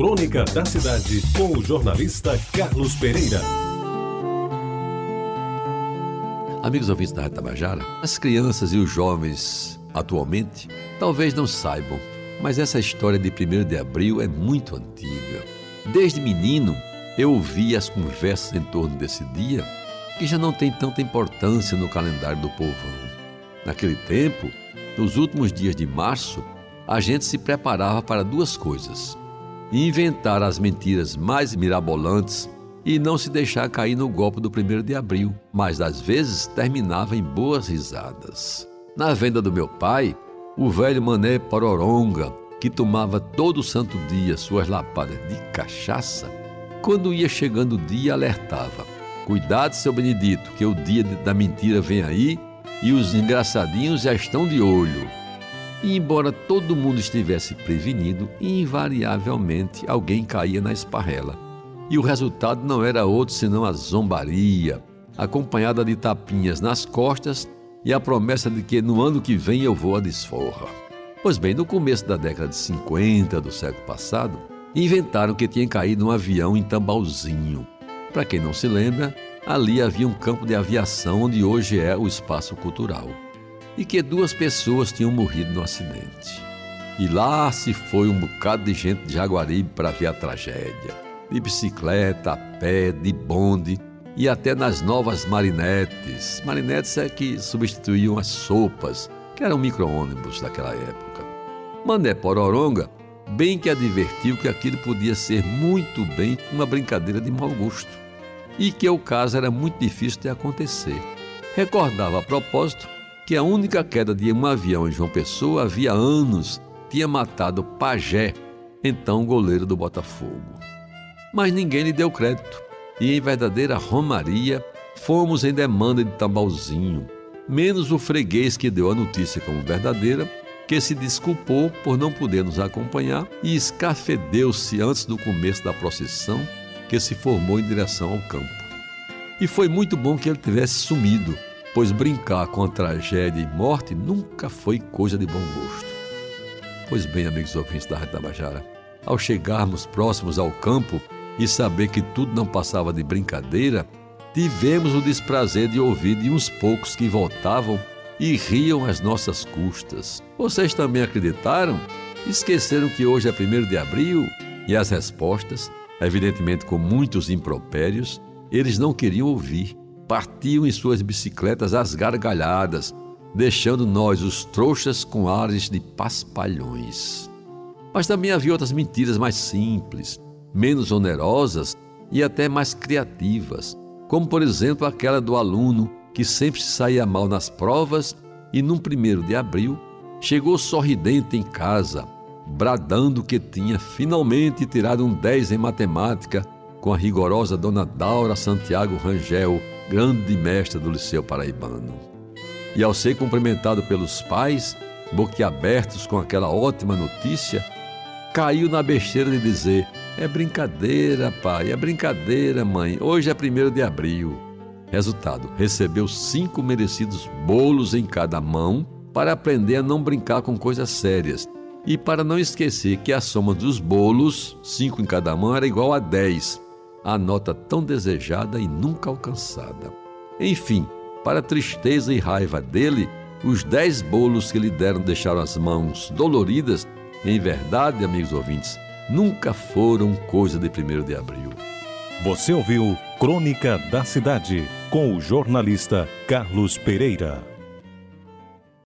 Crônica da Cidade, com o jornalista Carlos Pereira. Amigos ouvintes da Tabajara, as crianças e os jovens atualmente talvez não saibam, mas essa história de 1 de abril é muito antiga. Desde menino, eu ouvi as conversas em torno desse dia que já não tem tanta importância no calendário do povão. Naquele tempo, nos últimos dias de março, a gente se preparava para duas coisas: inventar as mentiras mais mirabolantes e não se deixar cair no golpe do primeiro de abril, mas às vezes terminava em boas risadas. Na venda do meu pai, o velho mané Pororonga, que tomava todo santo dia suas lapadas de cachaça, quando ia chegando o dia alertava: Cuidado, seu Benedito, que o dia da mentira vem aí e os engraçadinhos já estão de olho. E embora todo mundo estivesse prevenido, invariavelmente alguém caía na esparrela. E o resultado não era outro senão a zombaria, acompanhada de tapinhas nas costas e a promessa de que no ano que vem eu vou à desforra. Pois bem, no começo da década de 50 do século passado, inventaram que tinha caído um avião em Tambauzinho. Para quem não se lembra, ali havia um campo de aviação onde hoje é o espaço cultural. E que duas pessoas tinham morrido no acidente. E lá se foi um bocado de gente de Jaguaribe para ver a tragédia. De bicicleta, a pé, de bonde e até nas novas marinetes. Marinetes é que substituíam as sopas, que eram micro-ônibus daquela época. Mané Pororonga bem que advertiu que aquilo podia ser muito bem uma brincadeira de mau gosto e que o caso era muito difícil de acontecer. Recordava a propósito que a única queda de um avião em João Pessoa havia anos tinha matado Pajé, então goleiro do Botafogo. Mas ninguém lhe deu crédito e, em verdadeira romaria, fomos em demanda de Tambalzinho, menos o freguês que deu a notícia como verdadeira que se desculpou por não poder nos acompanhar e escafedeu-se antes do começo da procissão que se formou em direção ao campo. E foi muito bom que ele tivesse sumido, pois brincar com a tragédia e morte nunca foi coisa de bom gosto. Pois bem, amigos ouvintes da Rádio Tabajara, ao chegarmos próximos ao campo e saber que tudo não passava de brincadeira, tivemos o desprazer de ouvir de uns poucos que voltavam e riam às nossas custas. Vocês também acreditaram? Esqueceram que hoje é 1 de abril? E as respostas, evidentemente com muitos impropérios, eles não queriam ouvir. Partiam em suas bicicletas às gargalhadas, deixando nós, os trouxas, com ares de paspalhões. Mas também havia outras mentiras mais simples, menos onerosas e até mais criativas, como por exemplo aquela do aluno que sempre saía mal nas provas e num primeiro de abril chegou sorridente em casa, bradando que tinha finalmente tirado um 10 em matemática com a rigorosa dona Daura Santiago Rangel, grande mestre do Liceu Paraibano. E ao ser cumprimentado pelos pais, boquiabertos com aquela ótima notícia, caiu na besteira de dizer: É brincadeira, pai, é brincadeira, mãe, hoje é 1 de abril. Resultado: recebeu cinco merecidos bolos em cada mão para aprender a não brincar com coisas sérias e para não esquecer que a soma dos bolos, cinco em cada mão, era igual a 10 a nota tão desejada e nunca alcançada. Enfim, para tristeza e raiva dele, os dez bolos que lhe deram deixaram as mãos doloridas. Em verdade, amigos ouvintes, nunca foram coisa de 1 de abril. Você ouviu Crônica da Cidade com o jornalista Carlos Pereira.